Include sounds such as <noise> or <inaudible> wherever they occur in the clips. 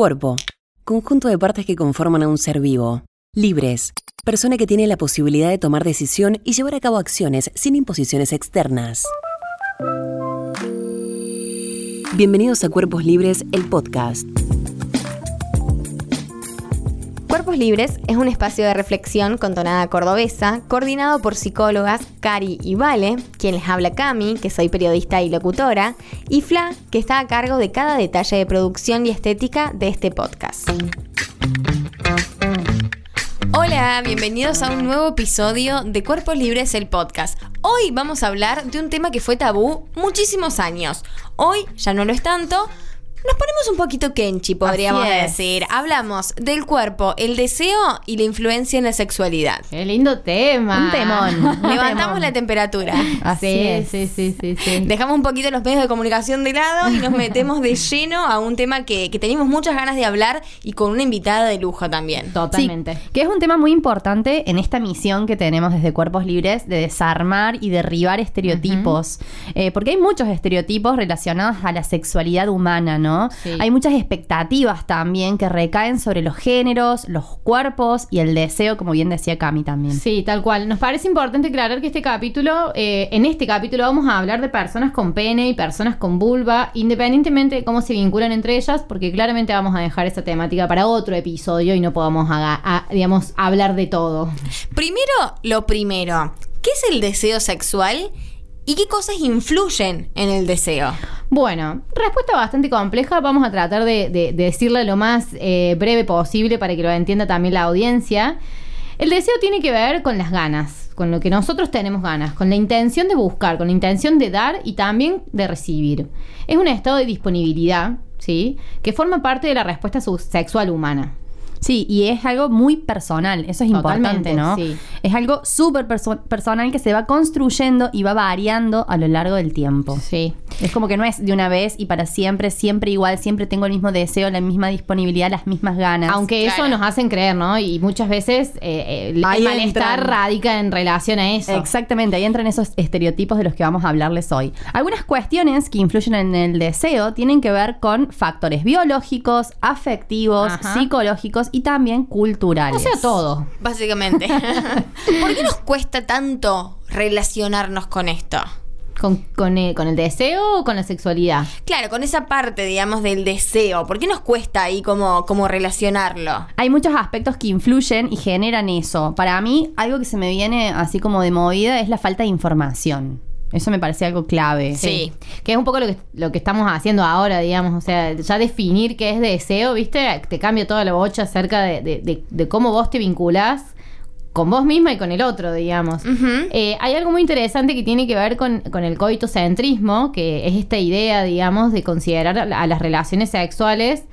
Cuerpo. Conjunto de partes que conforman a un ser vivo. Libres. Persona que tiene la posibilidad de tomar decisión y llevar a cabo acciones sin imposiciones externas. Bienvenidos a Cuerpos Libres, el podcast. Cuerpos Libres es un espacio de reflexión con tonada cordobesa, coordinado por psicólogas Cari y Vale, quien les habla Cami, que soy periodista y locutora, y Fla, que está a cargo de cada detalle de producción y estética de este podcast. Hola, bienvenidos a un nuevo episodio de Cuerpos Libres, el podcast. Hoy vamos a hablar de un tema que fue tabú muchísimos años. Hoy ya no lo es tanto, nos ponemos un poquito kenchi, podríamos decir. Hablamos del cuerpo, el deseo y la influencia en la sexualidad. Qué lindo tema. Un temón. Levantamos la temperatura. Así sí, Sí, sí, sí, Dejamos un poquito los medios de comunicación de lado y nos metemos de <laughs> lleno a un tema que, que tenemos muchas ganas de hablar y con una invitada de lujo también. Totalmente. que es un tema muy importante en esta misión que tenemos desde Cuerpos Libres de desarmar y derribar estereotipos. Eh, porque hay muchos estereotipos relacionados a la sexualidad humana, ¿no? Hay muchas expectativas también que recaen sobre los géneros, los cuerpos y el deseo, como bien decía Cami también. Sí, tal cual. Nos parece importante aclarar que este capítulo, eh, en este capítulo vamos a hablar de personas con pene y personas con vulva, independientemente de cómo se vinculan entre ellas, porque claramente vamos a dejar esa temática para otro episodio y no podamos, digamos, hablar de todo. Primero, lo primero, ¿qué es el deseo sexual? ¿Y qué cosas influyen en el deseo? Bueno, respuesta bastante compleja. Vamos a tratar de, decirla lo más eh, breve posible para que lo entienda también la audiencia. El deseo tiene que ver con las ganas, con lo que nosotros tenemos ganas, con la intención de buscar, con la intención de dar y también de recibir. Es un estado de disponibilidad, ¿sí? Que forma parte de la respuesta sexual humana. Sí, y es algo muy personal, eso es importante, ¿no? Sí. Es algo súper personal que se va construyendo y va variando a lo largo del tiempo. Sí. Es como que no es de una vez y para siempre, siempre igual, siempre tengo el mismo deseo, la misma disponibilidad, las mismas ganas. Aunque eso nos hacen creer, ¿no? Y muchas veces eh, eh el malestar radica en relación a eso. Exactamente, ahí entran esos estereotipos de los que vamos a hablarles hoy. Algunas cuestiones que influyen en el deseo tienen que ver con factores biológicos, afectivos, psicológicos y también culturales. O sea, todo. Básicamente. <laughs> ¿Por qué nos cuesta tanto relacionarnos con esto? ¿Con, eh, ¿Con, el, deseo o con la sexualidad? Claro, con esa parte, digamos, del deseo. ¿Por qué nos cuesta ahí como, como relacionarlo? Hay muchos aspectos que influyen y generan eso. Para mí, algo que se me viene así como de movida es la falta de información. Eso me parece algo clave. Sí. Que es un poco lo que, lo que estamos haciendo ahora, digamos. O sea, ya definir qué es deseo, ¿viste? Te cambia toda la bocha acerca de, cómo vos te vinculás con vos misma y con el otro, digamos. Eh, hay algo muy interesante que tiene que ver con, con, el coitocentrismo, que es esta idea, digamos, de considerar a las relaciones sexuales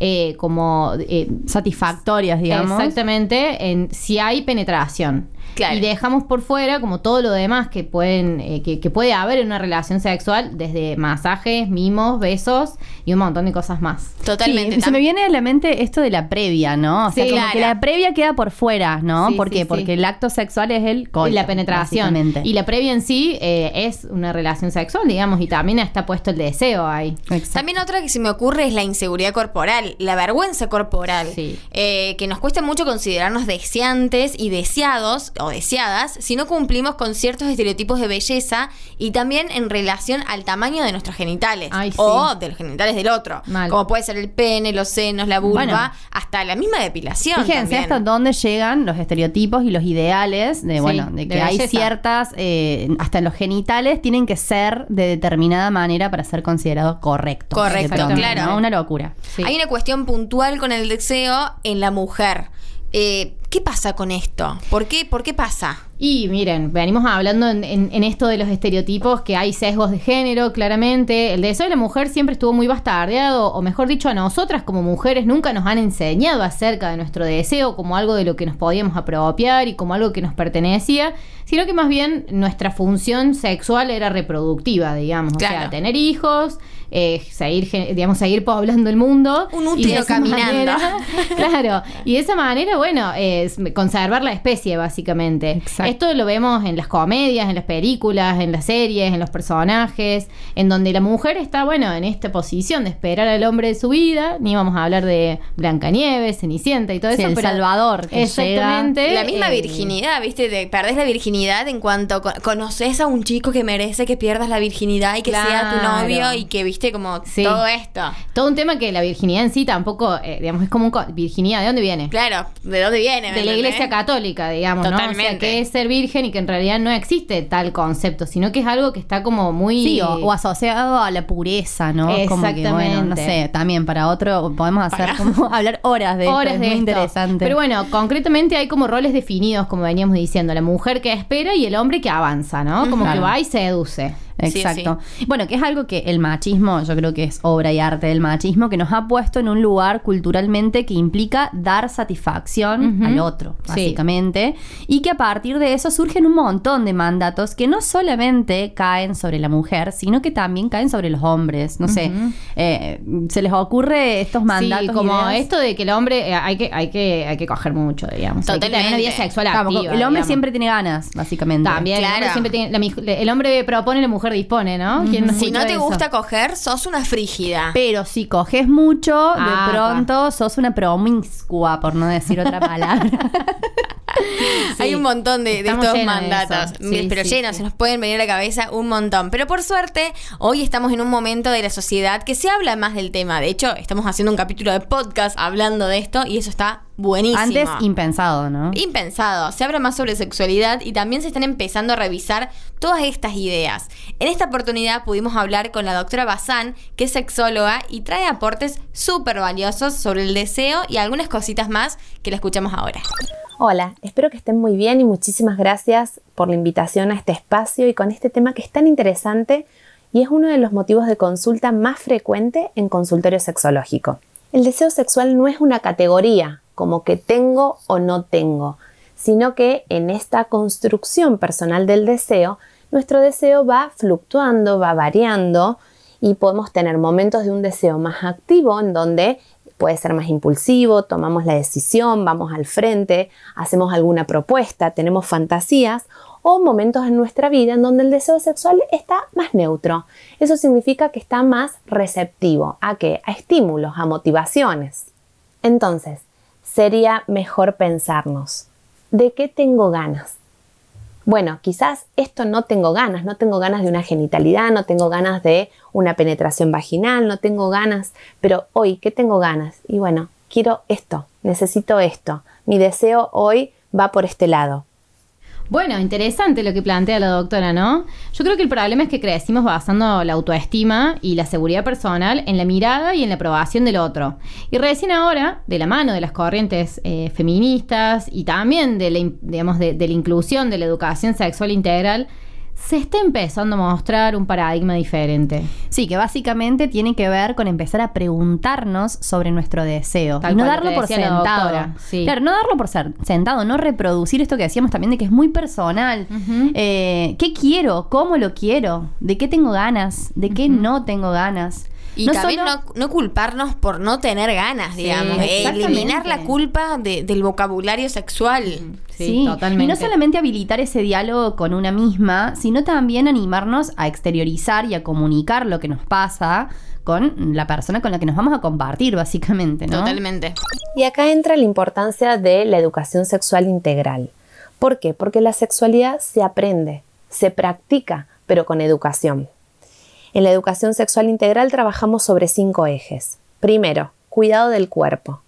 eh, como eh, satisfactorias, digamos. Exactamente, en si hay penetración. Y dejamos por fuera como todo lo demás que pueden eh, que, puede haber en una relación sexual, desde masajes, mimos, besos y un montón de cosas más. Totalmente. se me viene a la mente esto de la previa, ¿no? O sea, como que la previa queda por fuera, ¿no? ¿Por qué? Porque el acto sexual es el coito, Y la penetración. Y la previa en sí eh, es una relación sexual, digamos, y también está puesto el deseo ahí. También otra que se me ocurre es la inseguridad corporal, la vergüenza corporal. Eh, que nos cuesta mucho considerarnos deseantes y deseados o deseadas si no cumplimos con ciertos estereotipos de belleza y también en relación al tamaño de nuestros genitales o de los genitales del otro. Como puede ser el pene, los senos, la vulva, hasta la misma depilación. Fíjense hasta dónde llegan los estereotipos y los ideales de, bueno, de que hay ciertas, eh, hasta los genitales tienen que ser de determinada manera para ser considerados correctos. Correcto, claro. Una locura. Hay una cuestión puntual con el deseo en la mujer. Eh, ¿Qué pasa con esto? ¿Por qué, ¿Por qué pasa? Y miren, venimos hablando en, esto de los estereotipos que hay sesgos de género, claramente. El deseo de la mujer siempre estuvo muy bastardeado, o mejor dicho, a nosotras como mujeres nunca nos han enseñado acerca de nuestro deseo como algo de lo que nos podíamos apropiar y como algo que nos pertenecía, sino que más bien nuestra función sexual era reproductiva, digamos. O sea, tener hijos, eh, seguir, digamos, seguir poblando el mundo. Un útero caminando. <laughs> claro. Y de esa manera, bueno, eh, conservar la especie, básicamente. Esto lo vemos en las comedias, en las películas, en las series, en los personajes, en donde la mujer está, bueno, en esta posición de esperar al hombre de su vida. Ni vamos a hablar de Blancanieves, Cenicienta y todo eso. El Salvador. exactamente. la misma eh, virginidad, ¿viste? De, perdés la virginidad en cuanto conoces a un chico que merece que pierdas la virginidad y que sea tu novio y que, viste, como todo esto. Todo un tema que la virginidad en sí tampoco, eh, digamos, es como un... ¿Virginidad de dónde viene? Claro, ¿de dónde viene? De la iglesia católica, digamos, Totalmente. ¿no? O sea, que es ser virgen y que en realidad no existe tal concepto, sino que es algo que está como muy... Sí, o, asociado a la pureza, ¿no? Exactamente. Como que, bueno, no sé, también para otro podemos hacer como <laughs> hablar horas de horas esto, de muy interesante. Pero bueno, concretamente hay como roles definidos, como veníamos diciendo, la mujer que espera y el hombre que avanza, ¿no? Como que va y seduce. Exacto. Bueno, que es algo que el machismo, yo creo que es obra y arte del machismo, que nos ha puesto en un lugar culturalmente que implica dar satisfacción al otro, básicamente. Y que a partir de eso surgen un montón de mandatos que no solamente caen sobre la mujer, sino que también caen sobre los hombres. No sé, eh, se les ocurre estos mandatos. Como esto de que el hombre eh, hay, que, hay, que, hay que coger mucho, digamos. Totalmente. una vida sexual activa, El hombre siempre tiene ganas, básicamente. También, claro. el, hombre siempre tiene, el hombre propone, la mujer dispone, ¿no? si no te gusta coger, sos una frígida. Pero si coges mucho, de ah, pronto sos una promiscua, por no decir otra <laughs> palabra. <laughs> Hay un montón de, estos mandatos, pero llenos, se nos pueden venir a la cabeza un montón. Pero por suerte, hoy estamos en un momento de la sociedad que se habla más del tema. De hecho, estamos haciendo un capítulo de podcast hablando de esto y eso está buenísimo. Antes impensado, ¿no? Impensado. Se habla más sobre sexualidad y también se están empezando a revisar todas estas ideas. En esta oportunidad pudimos hablar con la doctora Bazán, que es sexóloga y trae aportes súper valiosos sobre el deseo y algunas cositas más que la escuchamos ahora. Hola, espero que estén muy bien y muchísimas gracias por la invitación a este espacio y con este tema que es tan interesante y es uno de los motivos de consulta más frecuente en consultorio sexológico. El deseo sexual no es una categoría como que tengo o no tengo, sino que en esta construcción personal del deseo, nuestro deseo va fluctuando, va variando y podemos tener momentos de un deseo más activo en donde puede ser más impulsivo, tomamos la decisión, vamos al frente, hacemos alguna propuesta, tenemos fantasías o momentos en nuestra vida en donde el deseo sexual está más neutro. Eso significa que está más receptivo a qué? A estímulos, a motivaciones. Entonces, sería mejor pensarnos, ¿de qué tengo ganas? Bueno, quizás esto no tengo ganas, no tengo ganas de una genitalidad, no tengo ganas de una penetración vaginal, no tengo ganas, pero hoy, ¿qué tengo ganas? Y bueno, quiero esto, necesito esto, mi deseo hoy va por este lado. Bueno, interesante lo que plantea la doctora, ¿no? Yo creo que el problema es que crecimos basando la autoestima y la seguridad personal en la mirada y en la aprobación del otro. Y recién ahora, de la mano de las corrientes eh, feministas y también de la, digamos, de la inclusión de la educación sexual integral, se está empezando a mostrar un paradigma diferente. Sí, que básicamente tiene que ver con empezar a preguntarnos sobre nuestro deseo. y no darlo por sentado. Claro, no darlo por sentado, no reproducir esto que decíamos también de que es muy personal. Eh, ¿Qué quiero? ¿Cómo lo quiero? ¿De qué tengo ganas? ¿De qué no tengo ganas? Y también no, culparnos por no tener ganas, digamos. eliminar la culpa del vocabulario sexual. Sí, totalmente. Y no solamente habilitar ese diálogo con una misma, sino también animarnos a exteriorizar y a comunicar lo que nos pasa con la persona con la que nos vamos a compartir, básicamente, ¿no? Totalmente. Y acá entra la importancia de la educación sexual integral. ¿Por qué? Porque la sexualidad se aprende, se practica, pero con educación. En la educación sexual integral trabajamos sobre cinco ejes. Primero, cuidado del cuerpo.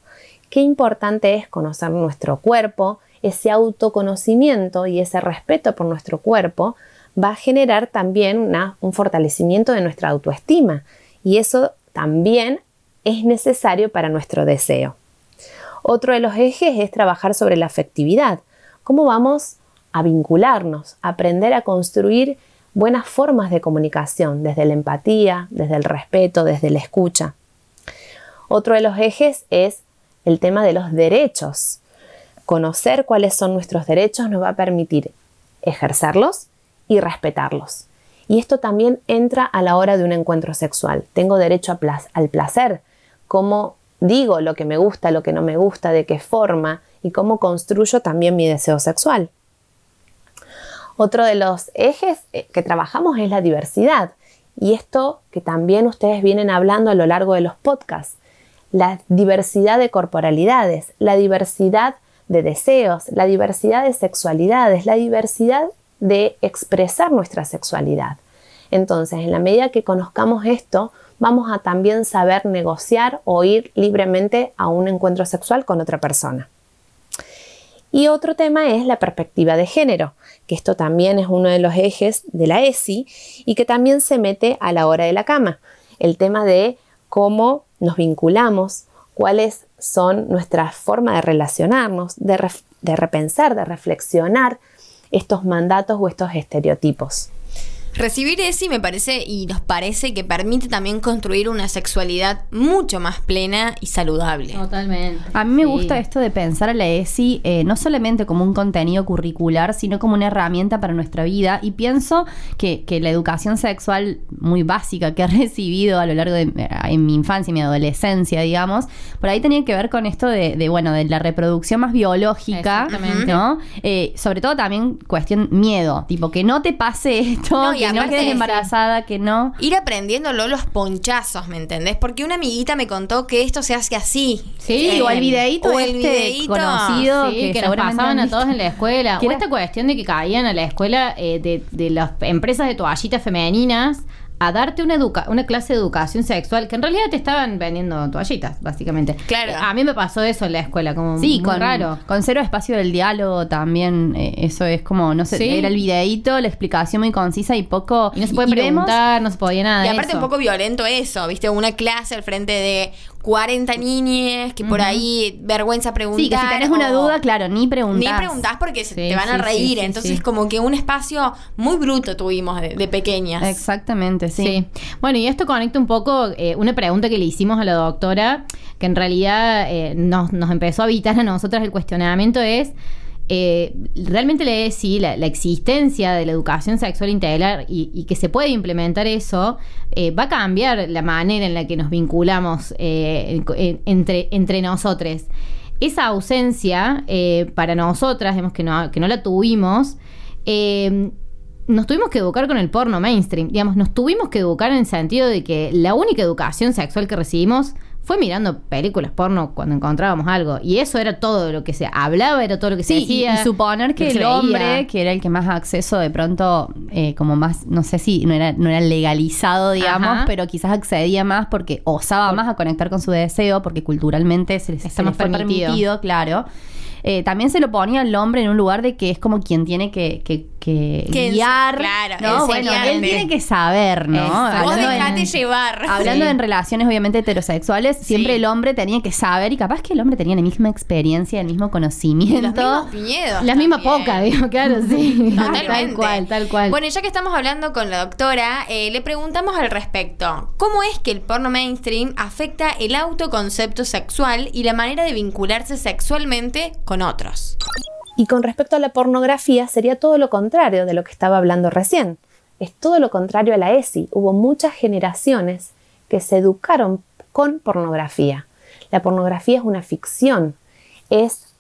Qué importante es conocer nuestro cuerpo, ese autoconocimiento y ese respeto por nuestro cuerpo va a generar también un fortalecimiento de nuestra autoestima y eso también es necesario para nuestro deseo. Otro de los ejes es trabajar sobre la afectividad, cómo vamos a vincularnos, aprender a construir buenas formas de comunicación, desde la empatía, desde el respeto, desde la escucha. Otro de los ejes es el tema de los derechos. Conocer cuáles son nuestros derechos nos va a permitir ejercerlos y respetarlos. Y esto también entra a la hora de un encuentro sexual. Tengo derecho al placer. ¿Cómo digo lo que me gusta, lo que no me gusta, de qué forma y cómo construyo también mi deseo sexual. Otro de los ejes eh, que trabajamos es la diversidad. Y esto que también ustedes vienen hablando a lo largo de los podcasts. La diversidad de corporalidades, la diversidad de deseos, la diversidad de sexualidades, la diversidad de expresar nuestra sexualidad. Entonces, en la medida que conozcamos esto, vamos a también saber negociar o ir libremente a un encuentro sexual con otra persona. Y otro tema es la perspectiva de género, que esto también es uno de los ejes de la ESI y que también se mete a la hora de la cama. El tema de cómo nos vinculamos, cuáles son nuestras formas de relacionarnos, de, de repensar, de reflexionar estos mandatos o estos estereotipos. Recibir ESI me parece y nos parece que permite también construir una sexualidad mucho más plena y saludable. Totalmente. A mí me gusta esto de pensar a la ESI eh, no solamente como un contenido curricular, sino como una herramienta para nuestra vida. Y pienso que, la educación sexual muy básica que he <laughs> recibido a lo largo de en mi infancia y mi adolescencia, digamos, por ahí tenía que ver con esto de, bueno, de la reproducción más biológica, ¿no? Eh, sobre todo también cuestión miedo, tipo que no te pase esto que no quedes embarazada, que no. Ir aprendiéndolo los ponchazos, ¿me entendés? Porque una amiguita me contó que esto se hace así. Sí, o el videíto o el este conocido que, nos pasaban a todos en la escuela. O esta cuestión de que caían a la escuela eh, de, de las empresas de toallitas femeninas a darte una, educa una clase de educación sexual que en realidad te estaban vendiendo toallitas, básicamente. Claro. A mí me pasó eso en la escuela, como sí, con, raro. Con cero espacio del diálogo también, eh, eso es como, no sé, era el videíto, la explicación muy concisa y poco... Y no se puede preguntar, no se podía nada. Y aparte un poco violento eso, viste, una clase al frente de 40 niñas que por ahí vergüenza preguntar. Sí, que si tenés una duda, claro, ni preguntás. Ni preguntás porque se te van a reír. Entonces, como que un espacio muy bruto tuvimos de, pequeñas. Exactamente, sí. Bueno, y esto conecta un poco eh, una pregunta que le hicimos a la doctora, que en realidad eh, nos, nos empezó a evitar a nosotras el cuestionamiento es eh, realmente le sí, la, existencia de la educación sexual integral y, que se puede implementar eso, eh, va a cambiar la manera en la que nos vinculamos eh, entre, entre nosotros. Esa ausencia para nosotras, digamos que no, que no la tuvimos, nos tuvimos que educar con el porno mainstream. Digamos, nos tuvimos que educar en el sentido de que la única educación sexual que recibimos fue mirando películas porno cuando encontrábamos algo. Y eso era todo lo que se hablaba, era todo lo que se decía. Y, suponer que, el hombre, que era el que más acceso de pronto, eh, como más, no sé si no era, no era legalizado, digamos, pero quizás accedía más porque osaba más a conectar con su deseo, porque culturalmente se les, está permitido, claro. Eh, también se lo ponía al hombre en un lugar de que es como quien tiene que, que, guiar. Claro, ¿no? Bueno, él tiene que saber, ¿no? Vos dejate llevar. Hablando en relaciones obviamente heterosexuales, siempre el hombre tenía que saber y capaz que el hombre tenía la misma experiencia, el mismo conocimiento. los mismos miedos. La misma poca, digo, claro, sí. tal cual, tal cual. Bueno, ya que estamos hablando con la doctora, eh, le preguntamos al respecto. ¿Cómo es que el porno mainstream afecta el autoconcepto sexual y la manera de vincularse sexualmente con otros. Y con respecto a la pornografía sería todo lo contrario de lo que estaba hablando recién. Es todo lo contrario a la ESI. Hubo muchas generaciones que se educaron con pornografía. La pornografía es una ficción, es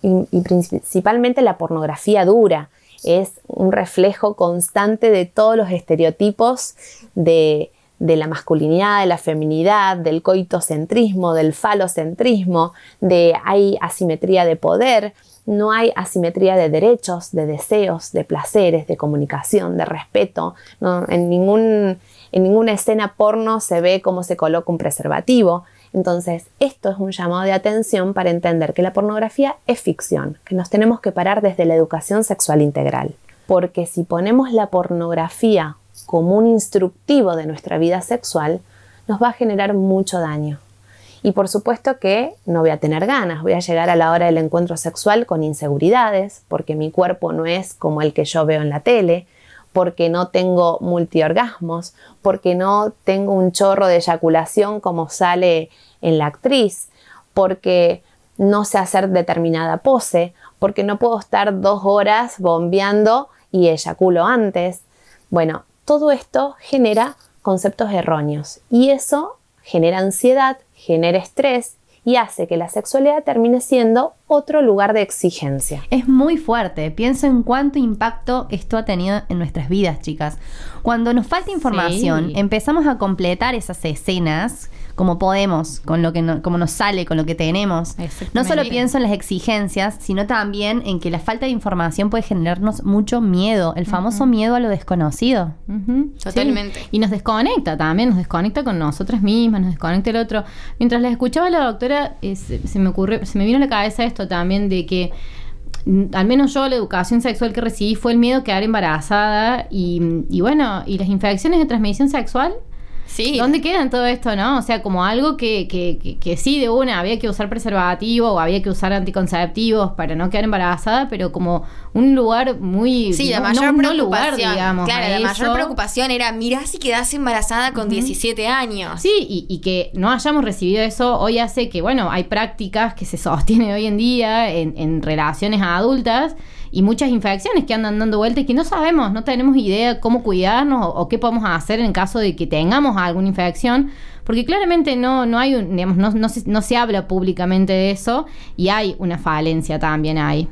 y, principalmente la pornografía dura, es un reflejo constante de todos los estereotipos de, de la masculinidad, de la feminidad, del coitocentrismo, del falocentrismo, de hay asimetría de poder, no hay asimetría de derechos, de deseos, de placeres, de comunicación, de respeto. en, ningún, en ninguna escena porno se ve cómo se coloca un preservativo. Entonces, esto es un llamado de atención para entender que la pornografía es ficción, que nos tenemos que parar desde la educación sexual integral. Porque si ponemos la pornografía como un instructivo de nuestra vida sexual, nos va a generar mucho daño. Y por supuesto que no voy a tener ganas, voy a llegar a la hora del encuentro sexual con inseguridades, porque mi cuerpo no es como el que yo veo en la tele, porque no tengo multiorgasmos, porque no tengo un chorro de eyaculación como sale en la actriz, porque no sé hacer determinada pose, porque no puedo estar dos horas bombeando y eyaculo antes. Bueno, todo esto genera conceptos erróneos y eso genera ansiedad, genera estrés y hace que la sexualidad termine siendo otro lugar de exigencia. Es muy fuerte. Pienso en cuánto impacto esto ha tenido en nuestras vidas, chicas. Cuando nos falta información, empezamos a completar esas escenas como podemos, con lo que como nos sale, con lo que tenemos. No solo pienso en las exigencias, sino también en que la falta de información puede generarnos mucho miedo, el famoso miedo a lo desconocido. Totalmente. Y nos desconecta también, nos desconecta con nosotras mismas, nos desconecta el otro. Mientras les escuchaba a la doctora, se, me ocurrió, se me vino a la cabeza esto también de que mm, al menos yo la educación sexual que recibí fue el miedo a quedar embarazada y, y bueno, y las infecciones de transmisión sexual Sí. ¿Dónde queda en todo esto, no? O sea, como algo que, que, que, sí, de una, había que usar preservativo o había que usar anticonceptivos para no quedar embarazada, pero como un lugar muy... Sí, la mayor preocupación. digamos. Claro, la mayor preocupación era, mirá si quedás embarazada con 17 años. Sí, y, y, que no hayamos recibido eso hoy hace que, bueno, hay prácticas que se sostienen hoy en día en, en relaciones adultas y muchas infecciones que andan dando vueltas y que no sabemos, no tenemos idea cómo cuidarnos o, qué podemos hacer en caso de que tengamos alguna infección porque claramente no, no hay un, digamos, no, no, se, no se habla públicamente de eso y hay una falencia también ahí.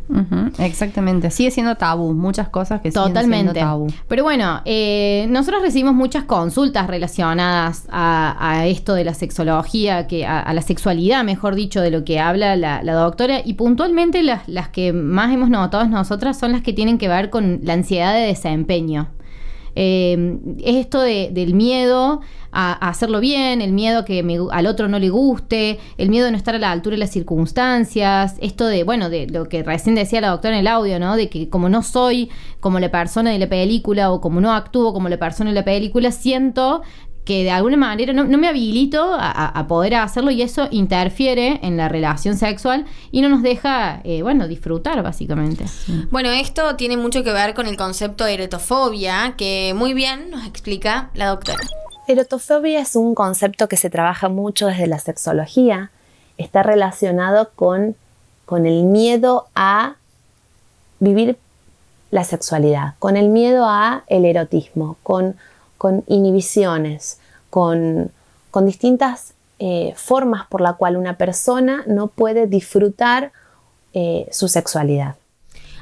exactamente, sigue siendo tabú, muchas cosas que Totalmente. siguen siendo tabú. Pero bueno, eh, nosotros recibimos muchas consultas relacionadas a, esto de la sexología, que a, la sexualidad, mejor dicho, de lo que habla la, doctora, y puntualmente las, las que más hemos notado nosotras son las que tienen que ver con la ansiedad de desempeño. Eh, es esto del miedo a, hacerlo bien, el miedo que al otro no le guste, el miedo de no estar a la altura de las circunstancias, esto de, bueno, de lo que recién decía la doctora en el audio, ¿no? De que como no soy como la persona de la película o como no actúo como la persona de la película, siento que de alguna manera no, me habilito a, poder hacerlo y eso interfiere en la relación sexual y no nos deja, eh, bueno, disfrutar básicamente. Bueno, esto tiene mucho que ver con el concepto de eretofobia que muy bien nos explica la doctora. Erotofobia es un concepto que se trabaja mucho desde la sexología. Está relacionado con, con el miedo a vivir la sexualidad, con el miedo a el erotismo, con con inhibiciones, con, distintas eh, formas por la cual una persona no puede disfrutar eh, su sexualidad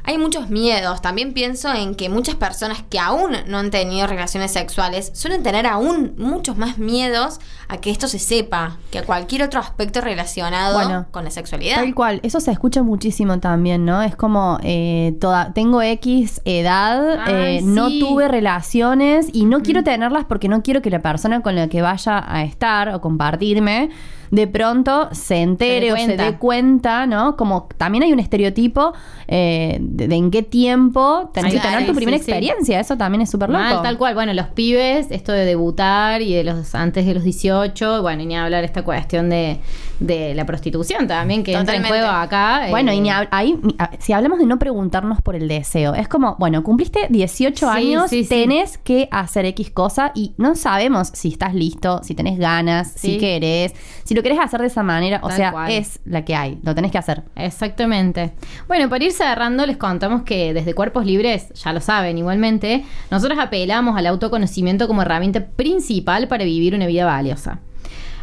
hay muchos miedos. También pienso en que muchas personas que aún no han tenido relaciones sexuales suelen tener aún muchos más miedos a que esto se sepa que a cualquier otro aspecto relacionado con la sexualidad. Tal cual, eso se escucha muchísimo también, ¿no? Es como, eh, toda, tengo X edad, eh, no tuve relaciones y no quiero tenerlas porque no quiero que la persona con la que vaya a estar o compartirme de pronto se entere o se dé cuenta, ¿no? Como también hay un estereotipo eh, de, en qué tiempo tenés que tener tu primera experiencia. Eso también es súper loco. tal cual. Bueno, los pibes, esto de debutar y de los antes de los 18, bueno, y ni hablar esta cuestión de, de la prostitución también que entra en juego acá. Bueno, y ni eh. ahí, si hablamos de no preguntarnos por el deseo, es como, bueno, cumpliste 18 años, tenés que hacer X cosa y no sabemos si estás listo, si tenés ganas, si querés, si lo querés hacer de esa manera, o sea, es la que hay, lo tenés que hacer. Exactamente. Bueno, para ir cerrando, les contamos que desde Cuerpos Libres, ya lo saben igualmente, nosotros apelamos al autoconocimiento como herramienta principal para vivir una vida valiosa.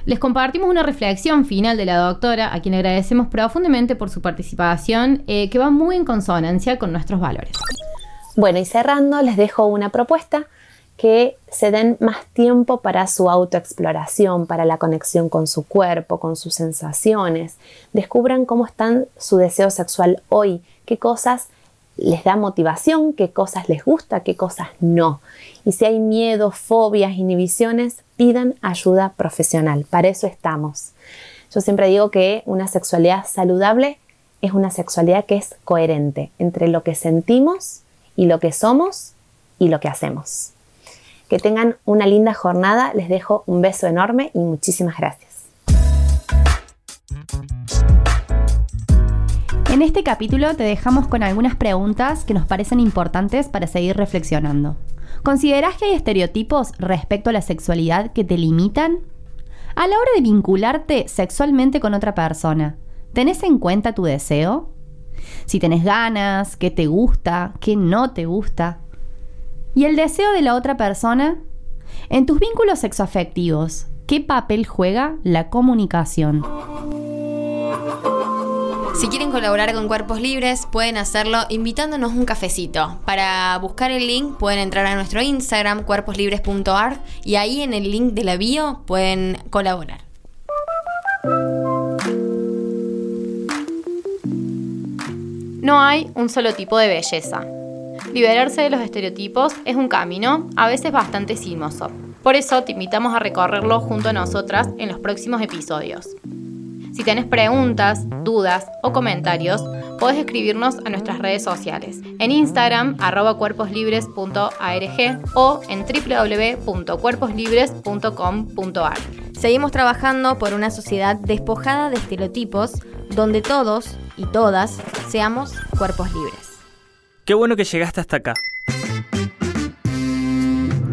Les compartimos una reflexión final de la doctora, a quien agradecemos profundamente por su participación, eh, que va muy en consonancia con nuestros valores. Bueno, y cerrando, les dejo una propuesta que se den más tiempo para su autoexploración, para la conexión con su cuerpo, con sus sensaciones. Descubran cómo está su deseo sexual hoy, qué cosas les da motivación, qué cosas les gusta, qué cosas no. Y si hay miedo, fobias, inhibiciones, pidan ayuda profesional. Para eso estamos. Yo siempre digo que una sexualidad saludable es una sexualidad que es coherente entre lo que sentimos y lo que somos y lo que hacemos. Que tengan una linda jornada, les dejo un beso enorme y muchísimas gracias. En este capítulo te dejamos con algunas preguntas que nos parecen importantes para seguir reflexionando. ¿Consideras que hay estereotipos respecto a la sexualidad que te limitan? A la hora de vincularte sexualmente con otra persona, ¿tenés en cuenta tu deseo? Si tenés ganas, qué te gusta, qué no te gusta, ¿Y el deseo de la otra persona? En tus vínculos sexoafectivos, ¿qué papel juega la comunicación? Si quieren colaborar con Cuerpos Libres, pueden hacerlo invitándonos un cafecito. Para buscar el link pueden entrar a nuestro Instagram, cuerposlibres.art, y ahí en el link de la bio pueden colaborar. No hay un solo tipo de belleza. Liberarse de los estereotipos es un camino, a veces bastante sinuoso. Por eso te invitamos a recorrerlo junto a nosotras en los próximos episodios. Si tenés preguntas, dudas o comentarios, podés escribirnos a nuestras redes sociales, en Instagram arroba cuerposlibres.arg o en www.cuerposlibres.com.ar. Seguimos trabajando por una sociedad despojada de estereotipos, donde todos y todas seamos cuerpos libres. Qué bueno que llegaste hasta acá.